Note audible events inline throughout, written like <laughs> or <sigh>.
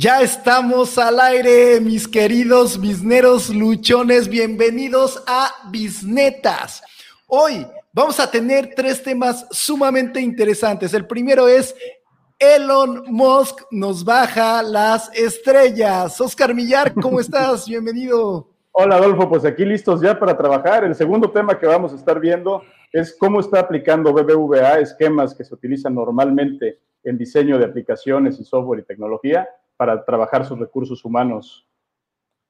Ya estamos al aire, mis queridos bisneros luchones. Bienvenidos a Bisnetas. Hoy vamos a tener tres temas sumamente interesantes. El primero es Elon Musk nos baja las estrellas. Oscar Millar, ¿cómo <laughs> estás? Bienvenido. Hola Adolfo, pues aquí listos ya para trabajar. El segundo tema que vamos a estar viendo es cómo está aplicando BBVA esquemas que se utilizan normalmente en diseño de aplicaciones y software y tecnología para trabajar sus recursos humanos.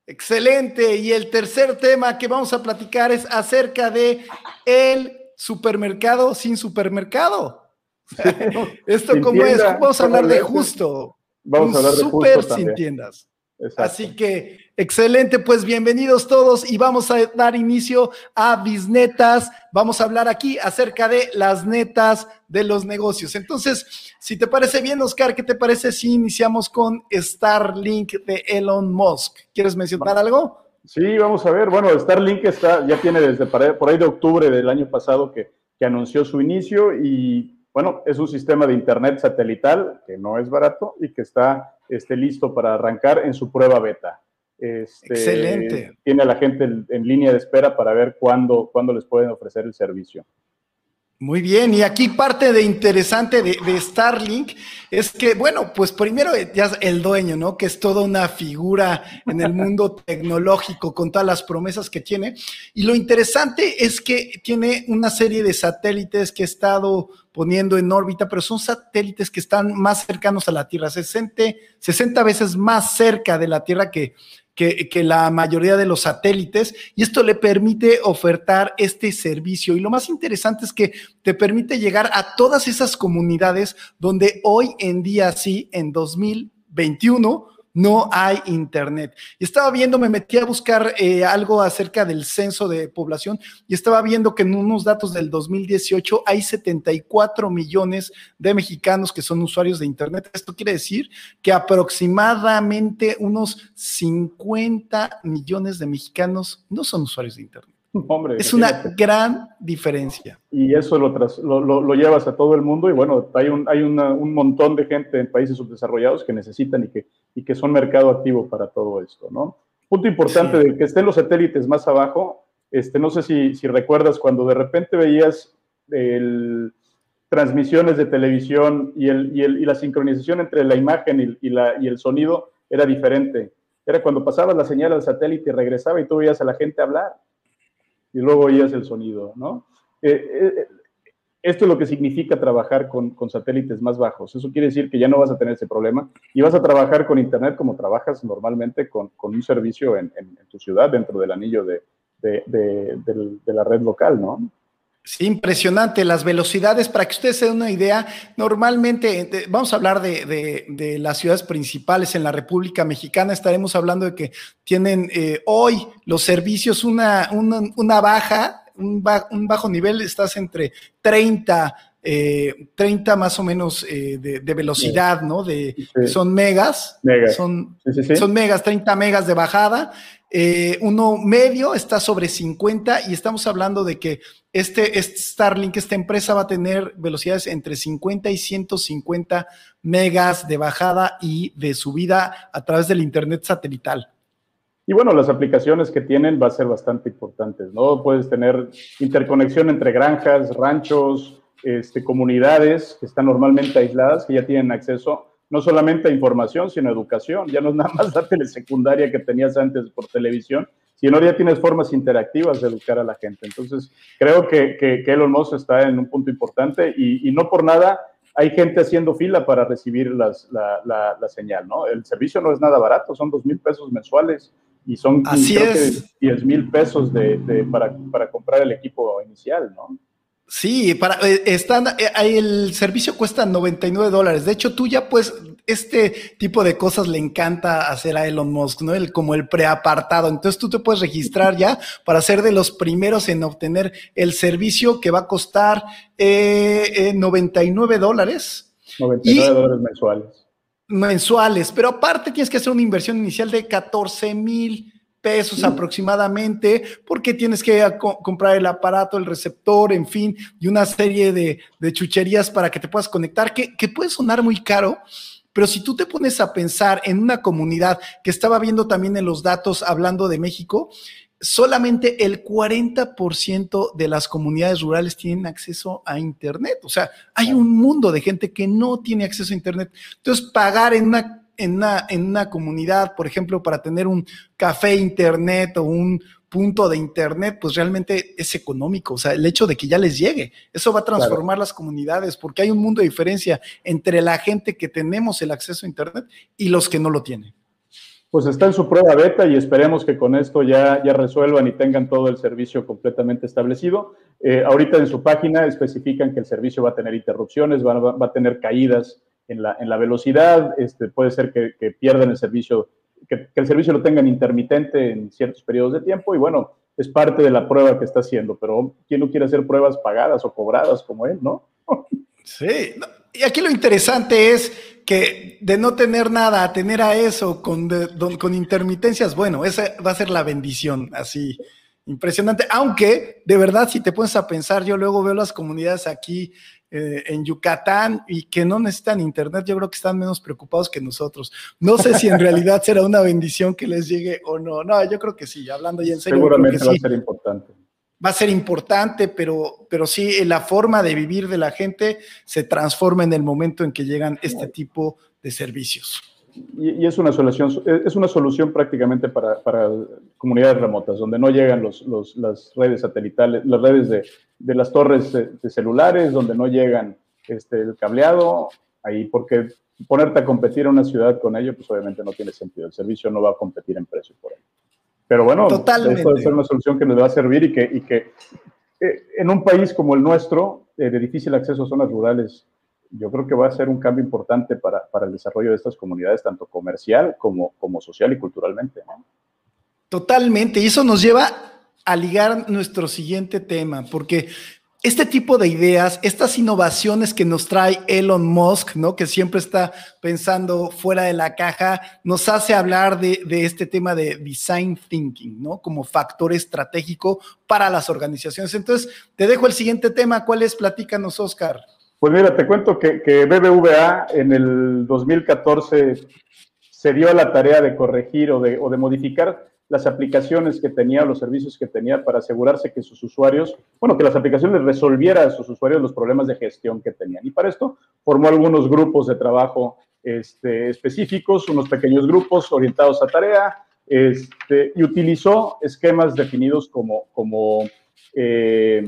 Excelente. Y el tercer tema que vamos a platicar es acerca de el supermercado sin supermercado. <laughs> Esto cómo es, vamos a hablar de justo. Vamos a hablar de super sin tiendas. Así que, excelente, pues bienvenidos todos y vamos a dar inicio a Bisnetas. Vamos a hablar aquí acerca de las netas de los negocios. Entonces, si te parece bien, Oscar, ¿qué te parece si iniciamos con Starlink de Elon Musk? ¿Quieres mencionar algo? Sí, vamos a ver. Bueno, Starlink está, ya tiene desde por ahí de octubre del año pasado que, que anunció su inicio y, bueno, es un sistema de Internet satelital que no es barato y que está esté listo para arrancar en su prueba beta. Este, Excelente. Tiene a la gente en, línea de espera para ver cuándo, cuándo les pueden ofrecer el servicio. Muy bien, y aquí parte de interesante de, Starlink es que, bueno, pues primero ya el dueño, ¿no? Que es toda una figura en el mundo <laughs> tecnológico con todas las promesas que tiene. Y lo interesante es que tiene una serie de satélites que ha estado poniendo en órbita, pero son satélites que están más cercanos a la Tierra, 60, 60 veces más cerca de la Tierra que, que, la mayoría de los satélites y esto le permite ofertar este servicio. Y lo más interesante es que te permite llegar a todas esas comunidades donde hoy en día, sí, en 2021, no hay internet. Y estaba viendo, me metí a buscar eh, algo acerca del censo de población y estaba viendo que en unos datos del 2018 hay 74 millones de mexicanos que son usuarios de internet. Esto quiere decir que aproximadamente unos 50 millones de mexicanos no son usuarios de internet. <laughs> Hombre, es una gran diferencia. Y eso lo, lo, lo, llevas a todo el mundo y bueno, hay, un, hay un montón de gente en países subdesarrollados que necesitan y que, y que son mercado activo para todo esto, ¿no? Punto importante de que estén los satélites más abajo, este, no sé si, si recuerdas cuando de repente veías el, transmisiones de televisión y, el, y, el, y, la sincronización entre la imagen y, la, y el sonido era diferente. Era cuando pasabas la señal al satélite y regresaba y tú veías a la gente hablar y luego oías el sonido, ¿no? Eh, eh, esto es lo que significa trabajar con, satélites más bajos. Eso quiere decir que ya no vas a tener ese problema y vas a trabajar con Internet como trabajas normalmente con, un servicio en, tu ciudad, dentro del anillo de, de la red local, ¿no? Sí, impresionante. Las velocidades, para que ustedes se den una idea, normalmente, vamos a hablar de, las ciudades principales en la República Mexicana, estaremos hablando de que tienen eh, hoy los servicios una, una, baja, un, bajo nivel, estás entre 30, 30 eh, más o menos eh, de, velocidad, ¿no? De, Son megas, Son, son megas, 30 megas de bajada. Uno medio está sobre 50 y estamos hablando de que este, este, Starlink, esta empresa va a tener velocidades entre 50 y 150 megas de bajada y de subida a través del Internet satelital. Y bueno, las aplicaciones que tienen va a ser bastante importantes, ¿no? Puedes tener interconexión entre granjas, ranchos, este, comunidades que están normalmente aisladas, que ya tienen acceso no solamente a información, sino a educación. Ya no es nada más la telesecundaria que tenías antes por televisión, sino ya tienes formas interactivas de educar a la gente. Entonces, creo que, que, Elon Musk está en un punto importante y, no por nada hay gente haciendo fila para recibir las, la, la, señal, ¿no? El servicio no es nada barato, son dos mil pesos mensuales y son Así es. 10 mil pesos de, de, para, para comprar el equipo inicial, ¿no? Sí, para, eh, están, eh, el servicio cuesta 99 dólares. De hecho, tú ya pues, este tipo de cosas le encanta hacer a Elon Musk, ¿no? El, como el preapartado. Entonces tú te puedes registrar ya para ser de los primeros en obtener el servicio que va a costar eh, 99 eh, dólares. 99 dólares mensuales. Mensuales, pero aparte tienes que hacer una inversión inicial de 14 mil pesos aproximadamente, porque tienes que comprar el aparato, el receptor, en fin, y una serie de, chucherías para que te puedas conectar, que, puede sonar muy caro, Pero si tú te pones a pensar en una comunidad que estaba viendo también en los datos hablando de México, solamente el 40% de las comunidades rurales tienen acceso a Internet. O sea, hay un mundo de gente que no tiene acceso a Internet. Entonces, pagar en una, en una, en una comunidad, por ejemplo, para tener un café Internet o un punto de Internet, pues realmente es económico. O sea, el hecho de que ya les llegue, eso va a transformar las comunidades porque hay un mundo de diferencia entre la gente que tenemos el acceso a Internet y los que no lo tienen pues está en su prueba beta y esperemos que con esto ya, ya resuelvan y tengan todo el servicio completamente establecido. Eh, ahorita en su página especifican que el servicio va a tener interrupciones, va, va, a tener caídas en la, en la velocidad, este, puede ser que, que pierdan el servicio, que, que, el servicio lo tengan intermitente en ciertos periodos de tiempo y bueno, es parte de la prueba que está haciendo, pero ¿quién no quiere hacer pruebas pagadas o cobradas como él, no? Sí, y aquí lo interesante es que de no tener nada a tener a eso con, con intermitencias, bueno, esa va a ser la bendición, así impresionante. Aunque, de verdad, si te pones a pensar, yo luego veo las comunidades aquí eh, en Yucatán y que no necesitan internet, yo creo que están menos preocupados que nosotros. No sé si en <laughs> realidad será una bendición que les llegue o no. No, yo creo que sí, hablando ya en serio. Seguramente va a ser importante va a ser importante, pero, pero sí, la forma de vivir de la gente se transforma en el momento en que llegan este tipo de servicios. Y, es, una solución, es una solución prácticamente para, para comunidades remotas, donde no llegan los, los, las redes satelitales, las redes de, de las torres de, de, celulares, donde no llegan este, el cableado, ahí, porque ponerte a competir en una ciudad con ello, pues obviamente no tiene sentido. El servicio no va a competir en precio por ello. Pero bueno, Totalmente. esto debe ser una solución que nos va a servir y que, y que eh, en un país como el nuestro, eh, de difícil acceso a zonas rurales, yo creo que va a ser un cambio importante para, para el desarrollo de estas comunidades, tanto comercial como, como social y culturalmente. Totalmente, y eso nos lleva a ligar nuestro siguiente tema, porque este tipo de ideas, estas innovaciones que nos trae Elon Musk, ¿no? Que siempre está pensando fuera de la caja, nos hace hablar de, de, este tema de design thinking, ¿no? Como factor estratégico para las organizaciones. Entonces, te dejo el siguiente tema. ¿Cuál es? Platícanos, Oscar. Pues mira, te cuento que, BBVA en el 2014 se dio la tarea de corregir o de, o de modificar las aplicaciones que tenía, los servicios que tenía para asegurarse que sus usuarios, bueno, que las aplicaciones resolvieran a sus usuarios los problemas de gestión que tenían. Y para esto formó algunos grupos de trabajo este, específicos, unos pequeños grupos orientados a tarea, este, y utilizó esquemas definidos como, como eh,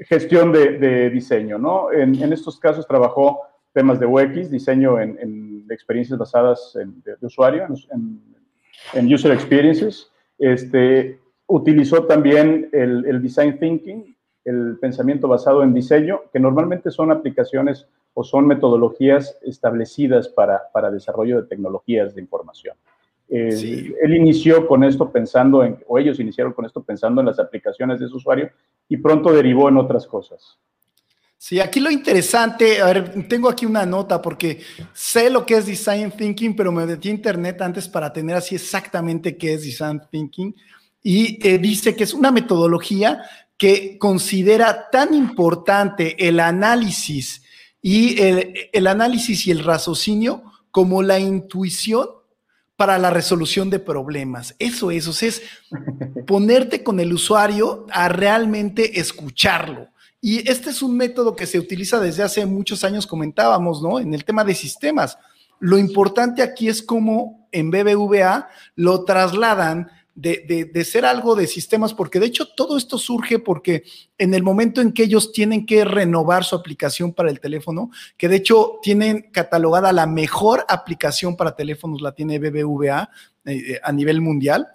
gestión de, diseño, ¿no? En, estos casos trabajó temas de UX, diseño en, en experiencias basadas en, usuario, en, en User Experiences. Este, utilizó también el, el, Design Thinking, el pensamiento basado en diseño, que normalmente son aplicaciones o son metodologías establecidas para, para desarrollo de tecnologías de información. Eh, sí. Él inició con esto pensando en, o ellos iniciaron con esto pensando en las aplicaciones de su usuario y pronto derivó en otras cosas. Sí, aquí lo interesante, a ver, tengo aquí una nota porque sé lo que es design thinking, pero me metí a internet antes para tener así exactamente qué es design thinking y eh, dice que es una metodología que considera tan importante el análisis y el, el análisis y el raciocinio como la intuición para la resolución de problemas. Eso es, o sea, es ponerte con el usuario a realmente escucharlo y este es un método que se utiliza desde hace muchos años, comentábamos, ¿no? En el tema de sistemas. Lo importante aquí es cómo en BBVA lo trasladan de, de, de, ser algo de sistemas, porque de hecho todo esto surge porque en el momento en que ellos tienen que renovar su aplicación para el teléfono, que de hecho tienen catalogada la mejor aplicación para teléfonos, la tiene BBVA eh, a nivel mundial,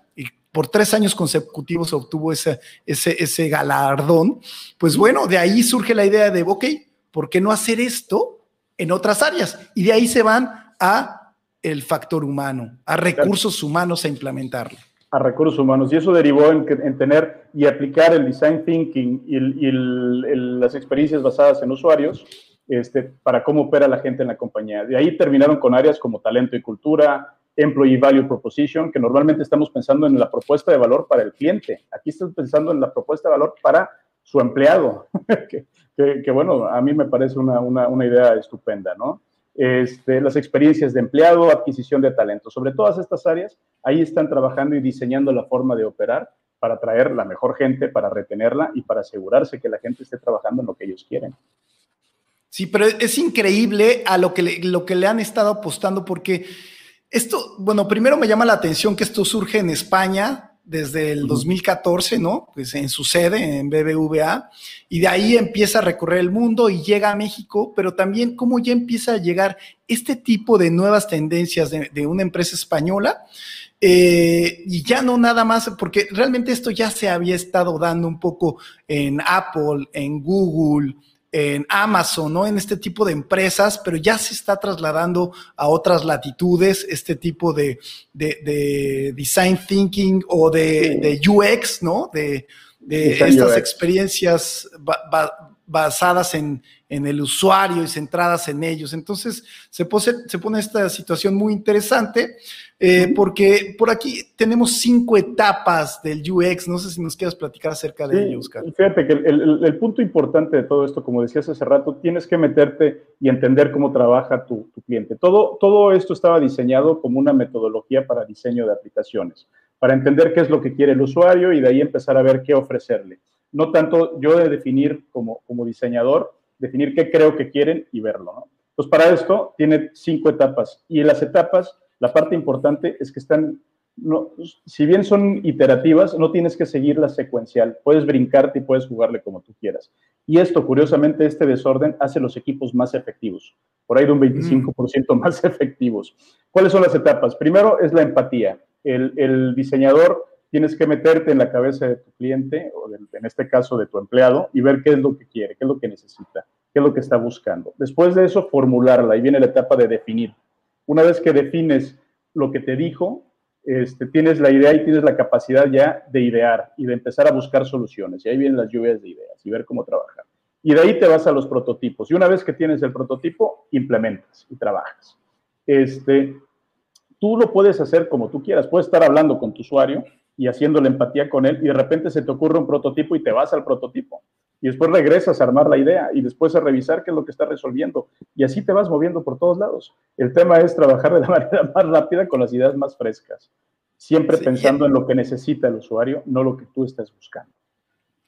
por tres años consecutivos obtuvo ese, ese, ese galardón, pues bueno, de ahí surge la idea de, ok, ¿por qué no hacer esto en otras áreas? Y de ahí se van a el factor humano, a recursos humanos a implementarlo. A recursos humanos. Y eso derivó en, en tener y aplicar el design thinking y, el, y el, el, las experiencias basadas en usuarios este, para cómo opera la gente en la compañía. De ahí terminaron con áreas como talento y cultura, Employee Value Proposition, que normalmente estamos pensando en la propuesta de valor para el cliente. Aquí estás pensando en la propuesta de valor para su empleado, <laughs> que, que, que, bueno, a mí me parece una, una, una idea estupenda, ¿no? Este, las experiencias de empleado, adquisición de talento. Sobre todas estas áreas, ahí están trabajando y diseñando la forma de operar para atraer la mejor gente, para retenerla y para asegurarse que la gente esté trabajando en lo que ellos quieren. Sí, pero es increíble a lo que lo que le han estado apostando porque esto, bueno, primero me llama la atención que esto surge en España, desde el 2014, ¿no? Pues en su sede, en BBVA, y de ahí empieza a recorrer el mundo y llega a México, pero también cómo ya empieza a llegar este tipo de nuevas tendencias de, una empresa española, eh, y ya no nada más, porque realmente esto ya se había estado dando un poco en Apple, en Google, en Amazon, ¿no? En este tipo de empresas, pero ya se está trasladando a otras latitudes este tipo de, design thinking o de, UX, ¿no? De, estas experiencias basadas en, en el usuario y centradas en ellos. Entonces, se, se pone esta situación muy interesante eh, porque por aquí tenemos cinco etapas del UX. No sé si nos quieras platicar acerca de ellos, Oscar. Fíjate que el, punto importante de todo esto, como decías hace rato, tienes que meterte y entender cómo trabaja tu, cliente. Todo, todo esto estaba diseñado como una metodología para diseño de aplicaciones, para entender qué es lo que quiere el usuario y de ahí empezar a ver qué ofrecerle. No tanto yo de definir como, como diseñador, definir qué creo que quieren y verlo. ¿no? Pues para esto tiene cinco etapas y en las etapas la parte importante es que están, no, si bien son iterativas, no tienes que seguirla secuencial. Puedes brincarte y puedes jugarle como tú quieras. Y esto, curiosamente, este desorden hace los equipos más efectivos, por ahí de un 25% mm. más <laughs> efectivos. ¿Cuáles son las etapas? Primero es la empatía. El, el diseñador tienes que meterte en la cabeza de tu cliente, o en este caso de tu empleado, y ver qué es lo que quiere, qué es lo que necesita, qué es lo que está buscando. Después de eso, formularla. Ahí viene la etapa de definir. Una vez que defines lo que te dijo, este, tienes la idea y tienes la capacidad ya de idear y de empezar a buscar soluciones. Y ahí vienen las lluvias de ideas y ver cómo trabajar. Y de ahí te vas a los prototipos. Y una vez que tienes el prototipo, implementas y trabajas. Este, tú lo puedes hacer como tú quieras. Puedes estar hablando con tu usuario y haciendo la empatía con él y de repente se te ocurre un prototipo y te vas al prototipo. Y después regresas a armar la idea y después a revisar qué es lo que está resolviendo. Y así te vas moviendo por todos lados. El tema es trabajar de la <laughs> manera más rápida con las ideas más frescas, siempre pensando en lo que necesita el usuario, no lo que tú estás buscando.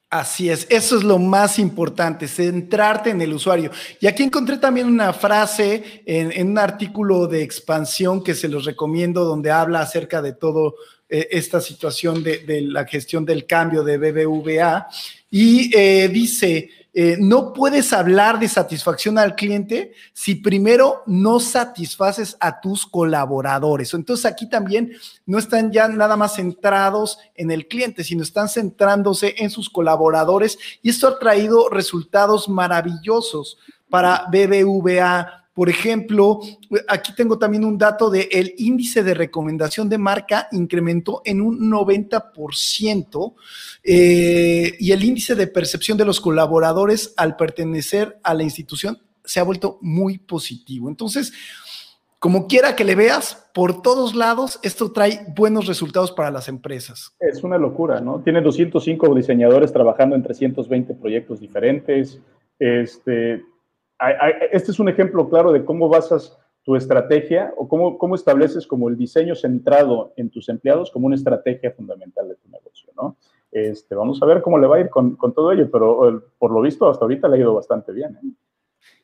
Así es, eso es lo más importante, centrarte en el usuario. Y aquí encontré también una frase en, en un artículo de expansión que se los recomiendo, donde habla acerca de todo eh, esta situación de, la gestión del cambio de BBVA y eh, dice, eh, no puedes hablar de satisfacción al cliente si primero no satisfaces a tus colaboradores. Entonces aquí también no están ya nada más centrados en el cliente, sino están centrándose en sus colaboradores y esto ha traído resultados maravillosos para BBVA, por ejemplo, aquí tengo también un dato de el índice de recomendación de marca incrementó en un 90% eh, y el índice de percepción de los colaboradores al pertenecer a la institución se ha vuelto muy positivo. Entonces, como quiera que le veas, por todos lados, esto trae buenos resultados para las empresas. Es una locura, ¿no? Tiene 205 diseñadores trabajando en 320 proyectos diferentes. Este, este es un ejemplo claro de cómo basas tu estrategia o cómo, cómo estableces como el diseño centrado en tus empleados como una estrategia fundamental de tu negocio, ¿no? Este, vamos a ver cómo le va a ir con, todo ello, pero por lo visto hasta ahorita le ha ido bastante bien. ¿eh?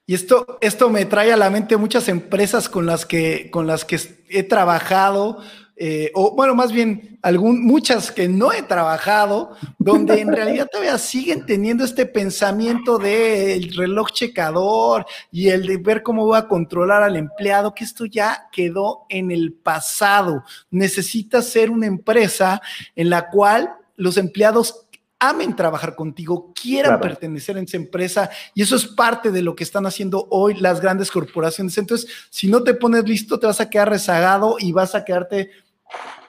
Y esto, esto me trae a la mente muchas empresas con las que, con las que he trabajado, eh, o bueno, más bien algún, muchas que no he trabajado, donde en realidad todavía siguen teniendo este pensamiento del reloj checador y el de ver cómo va a controlar al empleado, que esto ya quedó en el pasado. Necesita ser una empresa en la cual los empleados amen trabajar contigo, quieran pertenecer a esa empresa y eso es parte de lo que están haciendo hoy las grandes corporaciones. Entonces, si no te pones listo, te vas a quedar rezagado y vas a quedarte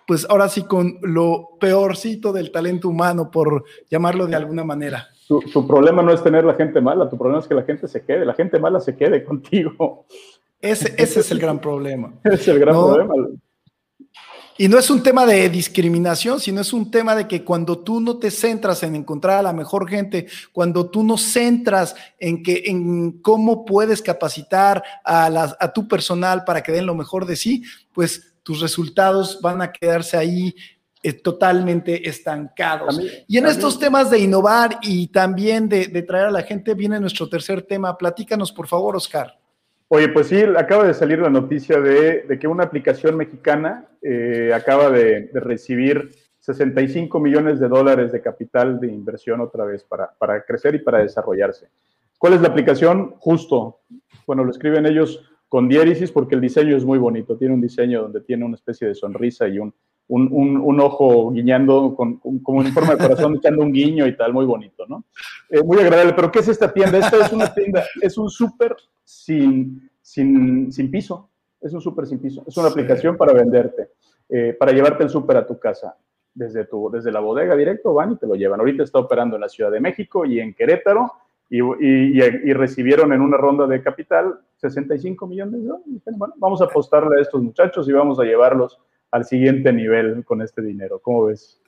pues ahora sí con lo peorcito del talento humano, por llamarlo de alguna manera. Tu, problema no es tener la gente mala, tu problema es que la gente se quede, la gente mala se quede contigo. Ese, ese es el gran problema. <laughs> es el gran problema. Y no es un tema de discriminación, sino es un tema de que cuando tú no te centras en encontrar a la mejor gente, cuando tú no centras en, que, en cómo puedes capacitar a, a tu personal para que den lo mejor de sí, pues tus resultados van a quedarse ahí eh, totalmente estancados. y en estos temas de innovar y también de, traer a la gente, viene nuestro tercer tema. Platícanos, por favor, Oscar. Oye, pues sí, acaba de salir la noticia de, que una aplicación mexicana eh, acaba de, recibir 65 millones de dólares de capital de inversión otra vez para, para crecer y para desarrollarse. ¿Cuál es la aplicación? Justo. Bueno, lo escriben ellos con diéresis porque el diseño es muy bonito. Tiene un diseño donde tiene una especie de sonrisa y un, un, ojo guiñando, con, como en forma de corazón, <laughs> echando un guiño y tal, muy bonito, ¿no? Eh, muy agradable. Pero ¿qué es esta tienda? Esta es una tienda, es un súper sin, sin, sin, piso. Es un súper sin piso. Es una aplicación para venderte, eh, para llevarte el súper a tu casa. Desde, tu, desde la bodega directo van y te lo llevan. Ahorita está operando en la Ciudad de México y en Querétaro. Y, y, recibieron en una ronda de capital 65 millones de dólares. Bueno, vamos a apostarle a estos muchachos y vamos a llevarlos al siguiente nivel con este dinero. ¿Cómo ves?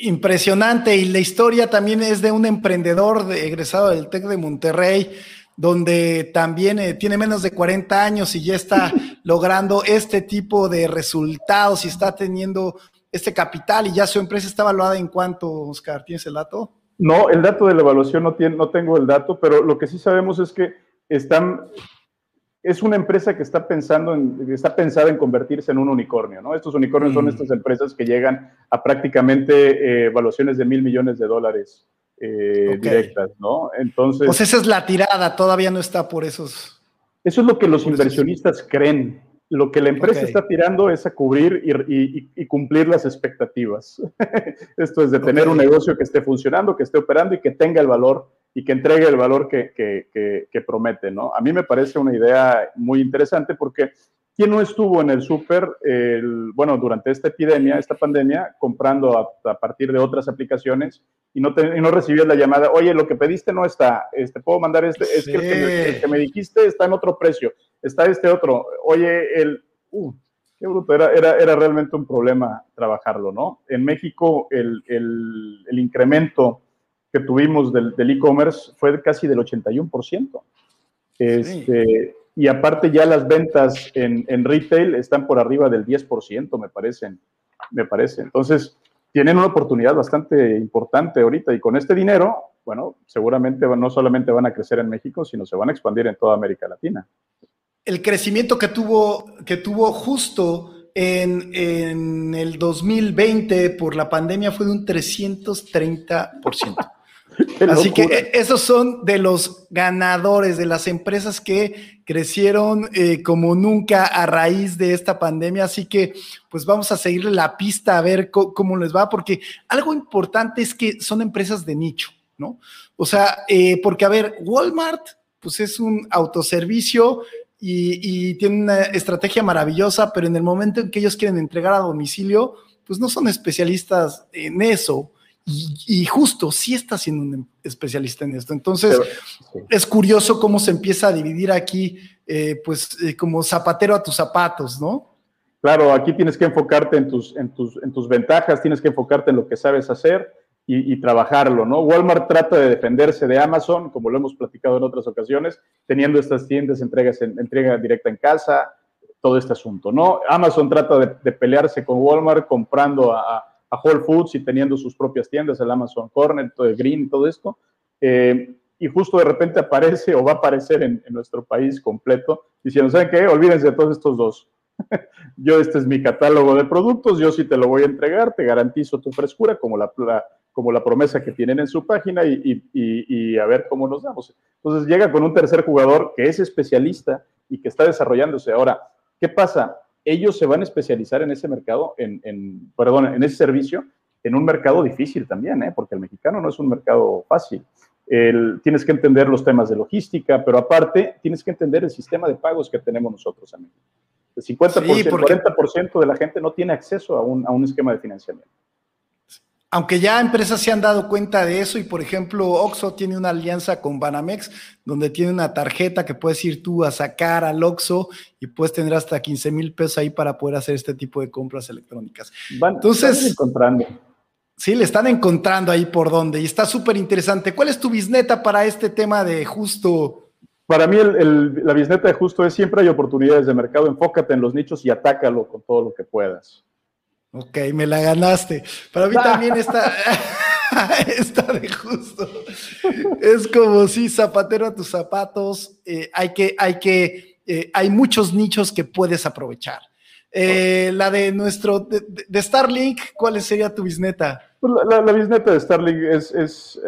impresionante. Y la historia también es de un emprendedor de, egresado del TEC de Monterrey, donde también eh, tiene menos de 40 años y ya está <laughs> logrando este tipo de resultados y está teniendo este capital y ya su empresa está evaluada en cuánto, Oscar, ¿tienes el dato? No, el dato de la evaluación no, tiene, no tengo el dato, pero lo que sí sabemos es que están es una empresa que está pensando en, está pensada en convertirse en un unicornio, ¿no? Estos unicornios son mm. estas empresas que llegan a prácticamente eh, evaluaciones de mil millones de dólares eh, directas, ¿no? Entonces. Pues esa es la tirada, todavía no está por esos. Eso es lo que los inversionistas creen. Lo que la empresa está tirando es a cubrir y, cumplir las expectativas. <laughs> Esto es de tener un negocio que esté funcionando, que esté operando y que tenga el valor y que entregue el valor que, que, que, promete, ¿no? A mí me parece una idea muy interesante porque ¿quién no estuvo en el súper, bueno, durante esta epidemia, esta pandemia, comprando a, partir de otras aplicaciones y no, te, y no recibías la llamada, oye, lo que pediste no está, este, puedo mandar este, es que el, que me, dijiste está en otro precio, está este otro, oye, el... Uh, qué bruto, era, era, era, realmente un problema trabajarlo, ¿no? En México el, el, el incremento que tuvimos del e-commerce fue casi del 81%. Este, Y aparte ya las ventas en, en, retail están por arriba del 10%, me parecen. Me parece. Entonces, tienen una oportunidad bastante importante ahorita y con este dinero, bueno, seguramente no solamente van a crecer en México, sino se van a expandir en toda América Latina. El crecimiento que tuvo, que tuvo justo en, en el 2020 por la pandemia fue de un 330%. <laughs> Así que eh, esos son de los ganadores, de las empresas que crecieron eh, como nunca a raíz de esta pandemia. Así que pues vamos a seguirle la pista a ver cómo les va, porque algo importante es que son empresas de nicho, ¿no? O sea, eh, porque a ver, Walmart pues es un autoservicio y, y tiene una estrategia maravillosa, pero en el momento en que ellos quieren entregar a domicilio, pues no son especialistas en eso. Y, justo sí está siendo un especialista en esto. Entonces, es curioso cómo se empieza a dividir aquí, eh, pues eh, como zapatero a tus zapatos, ¿no? Claro, aquí tienes que enfocarte en tus, en tus, en tus ventajas, tienes que enfocarte en lo que sabes hacer y, trabajarlo, ¿no? Walmart trata de defenderse de Amazon, como lo hemos platicado en otras ocasiones, teniendo estas tiendas, entregas en, entrega directa en casa, todo este asunto, ¿no? Amazon trata de, pelearse con Walmart comprando a a Whole Foods y teniendo sus propias tiendas, el Amazon Corner, todo el Green, todo esto. Eh, y justo de repente aparece o va a aparecer en, nuestro país completo diciendo, ¿saben qué? Olvídense de todos estos dos. <laughs> yo, este es mi catálogo de productos, yo sí te lo voy a entregar, te garantizo tu frescura, como la, como la promesa que tienen en su página y, y, y, a ver cómo nos damos. Entonces llega con un tercer jugador que es especialista y que está desarrollándose. Ahora, ¿qué pasa? Ellos se van a especializar en ese mercado, en, perdón, en ese servicio, en un mercado difícil también, ¿eh? porque el mexicano no es un mercado fácil. tienes que entender los temas de logística, pero aparte tienes que entender el sistema de pagos que tenemos nosotros en México. El 50%, 40% de la gente no tiene acceso a un, a un esquema de financiamiento. Aunque ya empresas se han dado cuenta de eso y por ejemplo Oxxo tiene una alianza con Banamex donde tiene una tarjeta que puedes ir tú a sacar al Oxxo y puedes tener hasta 15 mil pesos ahí para poder hacer este tipo de compras electrónicas. Entonces, encontrando. Sí, le están encontrando ahí por dónde y está súper interesante. ¿Cuál es tu bisneta para este tema de justo? Para mí la bisneta de justo es siempre hay oportunidades de mercado, enfócate en los nichos y atácalo con todo lo que puedas. Ok, me la ganaste. Para mí <laughs> también está, <laughs> está de justo. Es como si zapatero a tus zapatos. Eh, hay que, hay que, eh, hay muchos nichos que puedes aprovechar. Eh, la de nuestro, de, Starlink, ¿cuál sería tu bisneta? Pues la, la, bisneta de Starlink es, es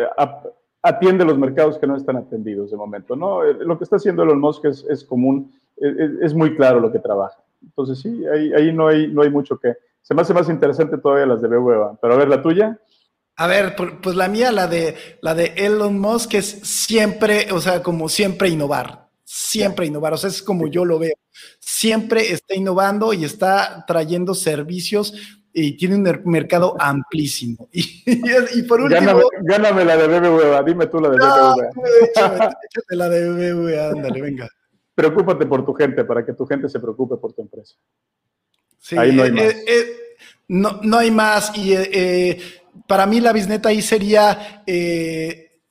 atiende los mercados que no están atendidos de momento, ¿no? Lo que está haciendo Elon Musk es, es común, es, es, muy claro lo que trabaja. Entonces sí, ahí, ahí no, hay, no hay mucho que, se me hace más interesante todavía las de BBVA. Pero a ver, la tuya. A ver, pues la mía, la de, la de Elon Musk, es siempre, o sea, como siempre innovar. Siempre innovar. O sea, es como yo lo veo. Siempre está innovando y está trayendo servicios y tiene un mercado amplísimo. <laughs> Y, por último. Gáname, la de BBVA, dime tú la de BBVA. échate la de BBVA, ándale, venga. Preocúpate por tu gente, para que tu gente se preocupe por tu empresa. Sí, ahí no hay eh, más. Eh, eh, no, hay más. Y para mí la bisneta ahí sería,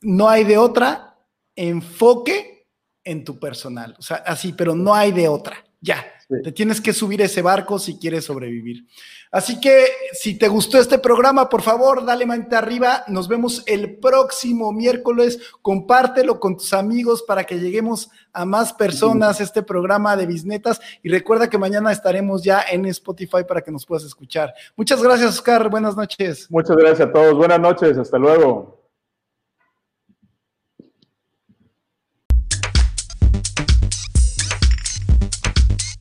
no hay de otra, enfoque en tu personal. O sea, así, pero no hay de otra. Ya, te tienes que subir ese barco si quieres sobrevivir. Así que si te gustó este programa, por favor, dale manita arriba. Nos vemos el próximo miércoles. Compártelo con tus amigos para que lleguemos a más personas este programa de Bisnetas. Y recuerda que mañana estaremos ya en Spotify para que nos puedas escuchar. Muchas gracias, Oscar. Buenas noches. Muchas gracias a todos. Buenas noches. Hasta luego.